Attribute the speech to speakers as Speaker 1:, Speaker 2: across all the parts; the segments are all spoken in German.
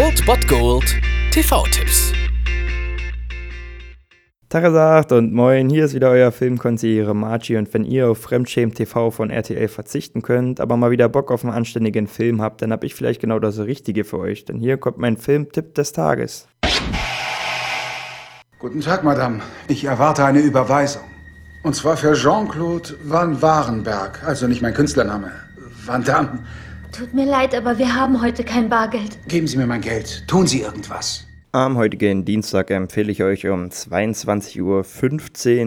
Speaker 1: Old Bot Gold TV-Tipps.
Speaker 2: Tagesacht und moin, hier ist wieder euer Filmkonsigliere Margie und wenn ihr auf Fremdschämen TV von RTL verzichten könnt, aber mal wieder Bock auf einen anständigen Film habt, dann hab ich vielleicht genau das Richtige für euch, denn hier kommt mein Filmtipp des Tages.
Speaker 3: Guten Tag, Madame. Ich erwarte eine Überweisung. Und zwar für Jean-Claude Van Warenberg, also nicht mein Künstlername. Van Damme.
Speaker 4: Tut mir leid, aber wir haben heute kein Bargeld.
Speaker 3: Geben Sie mir mein Geld. Tun Sie irgendwas.
Speaker 2: Am heutigen Dienstag empfehle ich euch um 22.15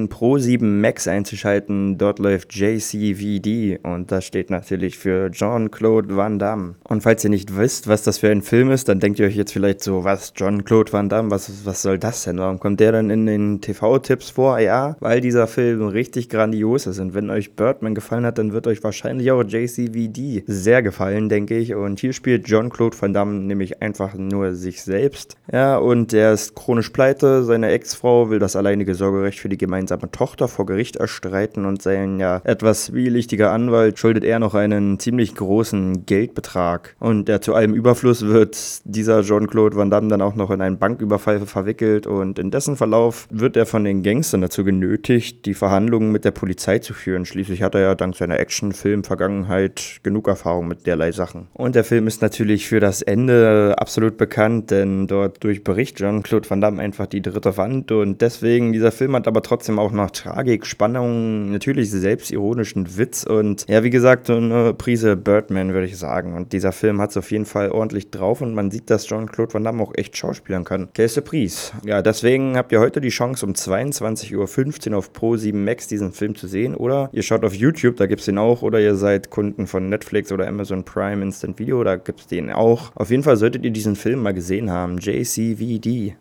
Speaker 2: Uhr Pro 7 Max einzuschalten. Dort läuft JCVD und das steht natürlich für Jean-Claude Van Damme. Und falls ihr nicht wisst, was das für ein Film ist, dann denkt ihr euch jetzt vielleicht so, was, Jean-Claude Van Damme, was, was soll das denn? Warum kommt der dann in den TV-Tipps vor? Ja, weil dieser Film richtig grandios ist. Und wenn euch Birdman gefallen hat, dann wird euch wahrscheinlich auch JCVD sehr gefallen, denke ich. Und hier spielt Jean-Claude Van Damme nämlich einfach nur sich selbst. Ja, und er ist chronisch pleite. Seine Ex-Frau will das alleinige Sorgerecht für die gemeinsame Tochter vor Gericht erstreiten und sein ja etwas zwielichtiger Anwalt schuldet er noch einen ziemlich großen Geldbetrag. Und ja, zu allem Überfluss wird dieser Jean-Claude Van Damme dann auch noch in einen Banküberfall verwickelt und in dessen Verlauf wird er von den Gangstern dazu genötigt, die Verhandlungen mit der Polizei zu führen. Schließlich hat er ja dank seiner Actionfilm-Vergangenheit genug Erfahrung mit derlei Sachen. Und der Film ist natürlich für das Ende absolut bekannt, denn dort durch Bericht Jean-Claude Van Damme einfach die dritte Wand und deswegen, dieser Film hat aber trotzdem auch noch Tragik, Spannung, natürlich selbstironischen Witz und ja, wie gesagt, so eine Prise Birdman, würde ich sagen. Und dieser Film hat es auf jeden Fall ordentlich drauf und man sieht, dass Jean-Claude Van Damme auch echt schauspielern kann. Käse Pries. Ja, deswegen habt ihr heute die Chance, um 22.15 Uhr auf Pro 7 Max diesen Film zu sehen oder ihr schaut auf YouTube, da gibt es den auch, oder ihr seid Kunden von Netflix oder Amazon Prime Instant Video, da gibt es den auch. Auf jeden Fall solltet ihr diesen Film mal gesehen haben. JC DVD.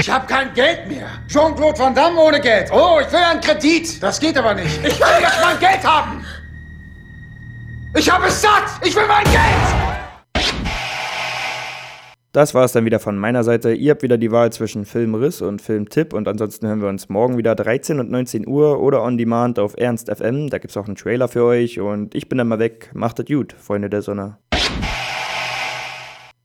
Speaker 3: Ich habe kein Geld mehr. Jean-Claude Van Damme ohne Geld. Oh, ich will einen Kredit. Das geht aber nicht. Ich will jetzt mein Geld haben. Ich habe es satt. Ich will mein Geld.
Speaker 2: Das war es dann wieder von meiner Seite. Ihr habt wieder die Wahl zwischen Filmriss und Filmtipp und ansonsten hören wir uns morgen wieder 13 und 19 Uhr oder on demand auf Ernst FM. Da gibt es auch einen Trailer für euch und ich bin dann mal weg. Macht es gut, Freunde der Sonne.